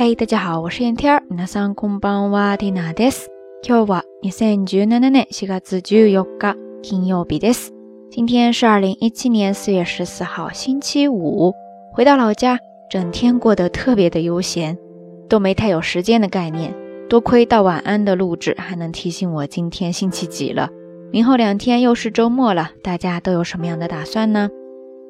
嘿，大家好，我是燕天儿。皆さんこんばんは、ティナです。今日は二千十七年四月十四日、金曜日です。今天是二零一七年四月十四号，星期五。回到老家，整天过得特别的悠闲，都没太有时间的概念。多亏到晚安的录制，还能提醒我今天星期几了。明后两天又是周末了，大家都有什么样的打算呢？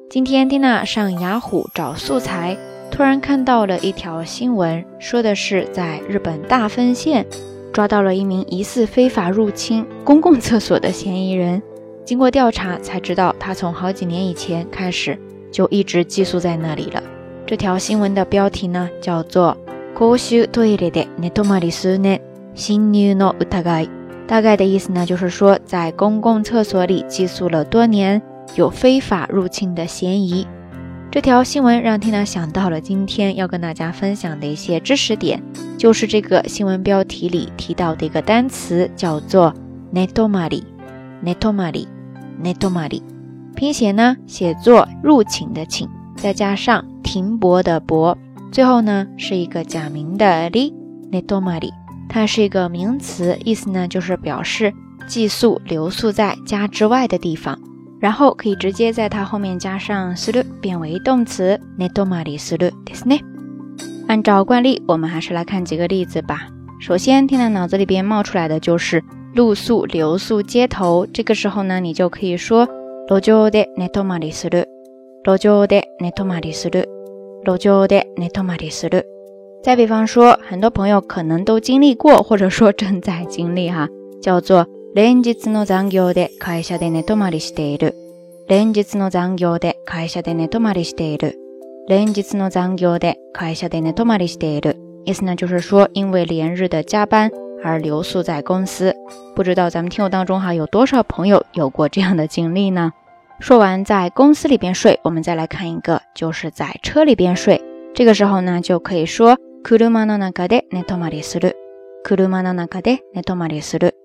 今天蒂娜上雅虎找素材。 突然看到了一条新闻，说的是在日本大分县抓到了一名疑似非法入侵公共厕所的嫌疑人。经过调查才知道，他从好几年以前开始就一直寄宿在那里了。这条新闻的标题呢叫做“公衆トイレで寝泊まり数年、侵入の疑い”，大概的意思呢就是说，在公共厕所里寄宿了多年，有非法入侵的嫌疑。 这条新闻让 Tina 想到了今天要跟大家分享的一些知识点，就是这个新闻标题里提到的一个单词，叫做 “netomari”，netomari，netomari，拼写呢写作入侵的侵，再加上停泊的泊，最后呢是一个假名的 li，netomari，它是一个名词，意思呢就是表示寄宿、留宿在家之外的地方。然后可以直接在它后面加上する，变为动词。ネトマリするですね。按照惯例，我们还是来看几个例子吧。首先，听到脑子里边冒出来的就是露宿、留宿街头。这个时候呢，你就可以说路上でネトマリする。路上でネトマリする。路上でネトマリする。再比方说，很多朋友可能都经历过，或者说正在经历哈，叫做。 連日の残業で会社で寝泊まりしている。連日の残業で会社で寝泊まりしている。連日の残業で会社で寝泊まりしている。意思呢，就是说因为连日的加班而留宿在公司。不知道咱们听友当中哈有多少朋友有过这样的经历呢？说完在公司里边睡，我们再来看一个，就是在车里边睡。这个时候呢，就可以说車の中で寝泊まりする。車の中で寝泊まりする。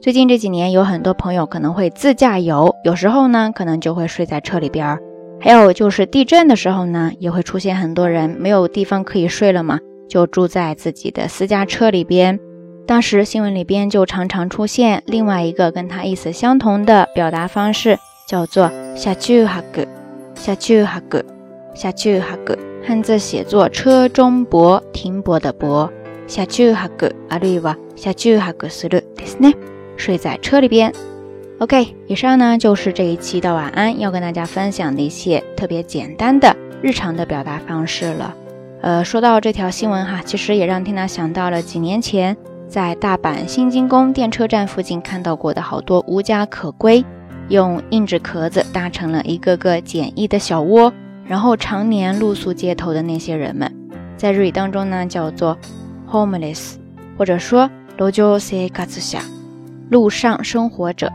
最近这几年，有很多朋友可能会自驾游，有时候呢，可能就会睡在车里边儿。还有就是地震的时候呢，也会出现很多人没有地方可以睡了嘛，就住在自己的私家车里边。当时新闻里边就常常出现另外一个跟它意思相同的表达方式，叫做下去哈个，下去哈个，下去哈个，汉字写作车中泊，停泊的泊。下去哈个，あるいは下去哈个するですね。睡在车里边。OK，以上呢就是这一期的晚安要跟大家分享的一些特别简单的日常的表达方式了。呃，说到这条新闻哈，其实也让缇娜想到了几年前在大阪新津宫电车站附近看到过的好多无家可归，用硬纸壳子搭成了一个个简易的小窝，然后常年露宿街头的那些人们，在日语当中呢叫做。 homeless，或者说路上生活者，路上生活者。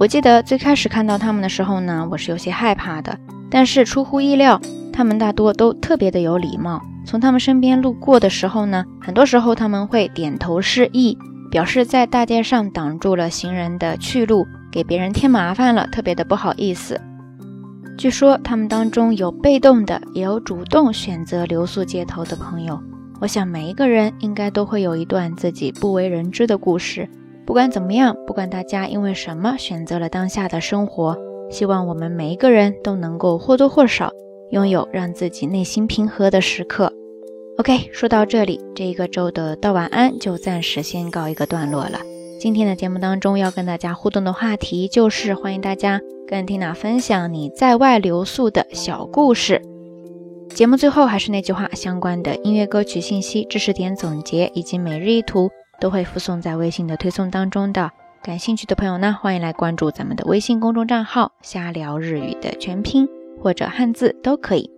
我记得最开始看到他们的时候呢，我是有些害怕的。但是出乎意料，他们大多都特别的有礼貌。从他们身边路过的时候呢，很多时候他们会点头示意，表示在大街上挡住了行人的去路，给别人添麻烦了，特别的不好意思。据说他们当中有被动的，也有主动选择留宿街头的朋友。我想每一个人应该都会有一段自己不为人知的故事。不管怎么样，不管大家因为什么选择了当下的生活，希望我们每一个人都能够或多或少拥有让自己内心平和的时刻。OK，说到这里，这一个周的道晚安就暂时先告一个段落了。今天的节目当中要跟大家互动的话题就是欢迎大家跟 Tina 分享你在外留宿的小故事。节目最后还是那句话，相关的音乐歌曲信息、知识点总结以及每日一图都会附送在微信的推送当中的。感兴趣的朋友呢，欢迎来关注咱们的微信公众账号“瞎聊日语”的全拼或者汉字都可以。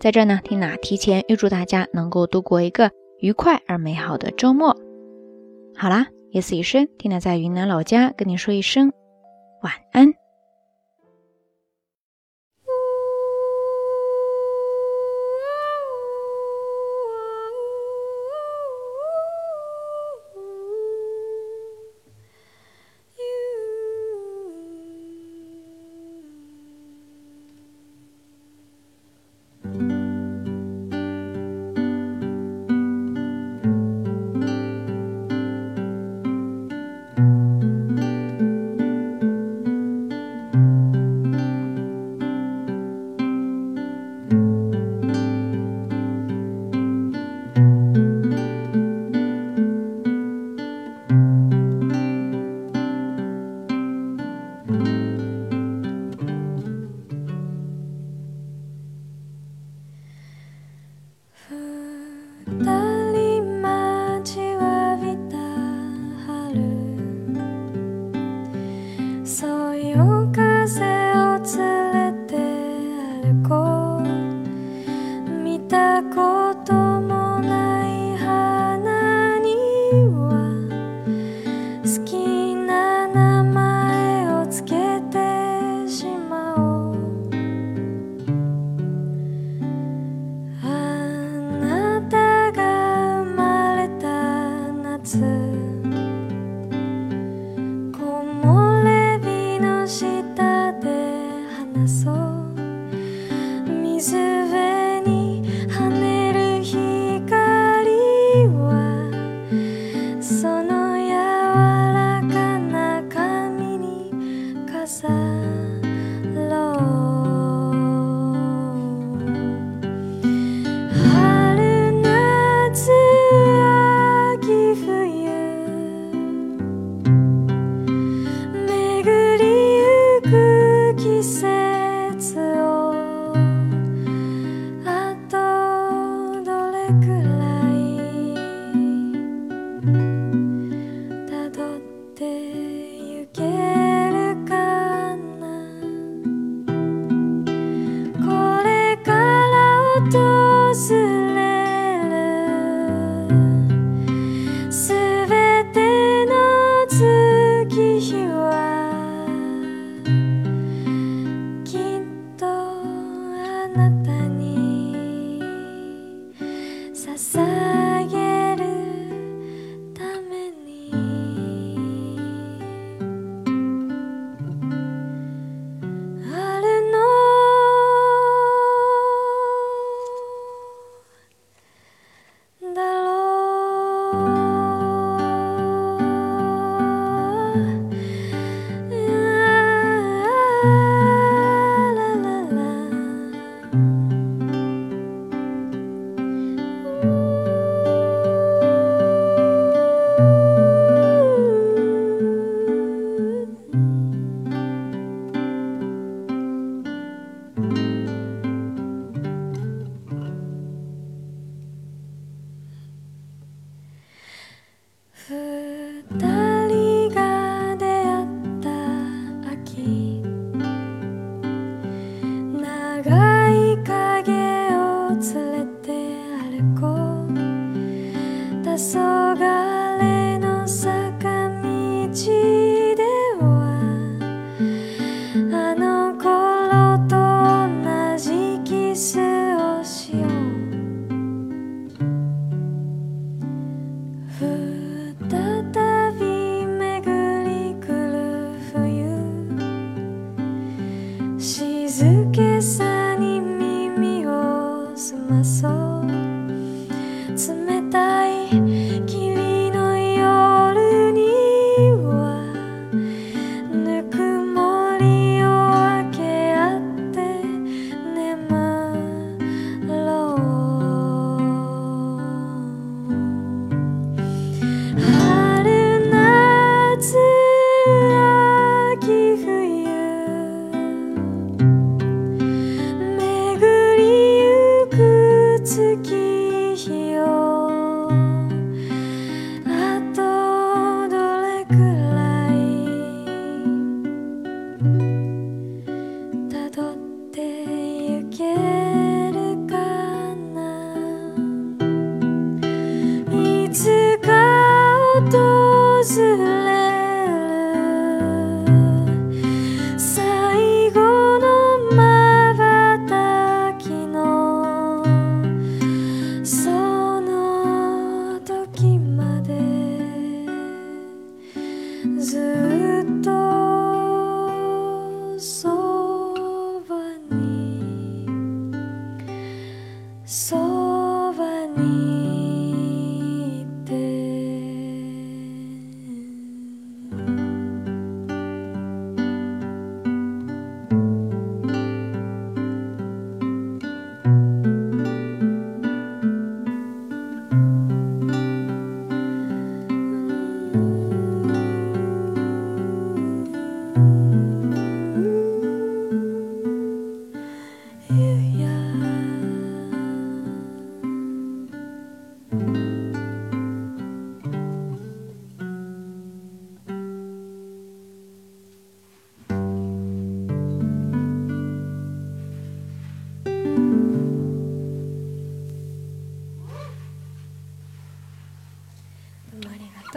在这呢，缇娜提前预祝大家能够度过一个愉快而美好的周末。好啦，夜色已深，缇娜在云南老家跟你说一声晚安。sasakit so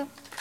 Obrigada.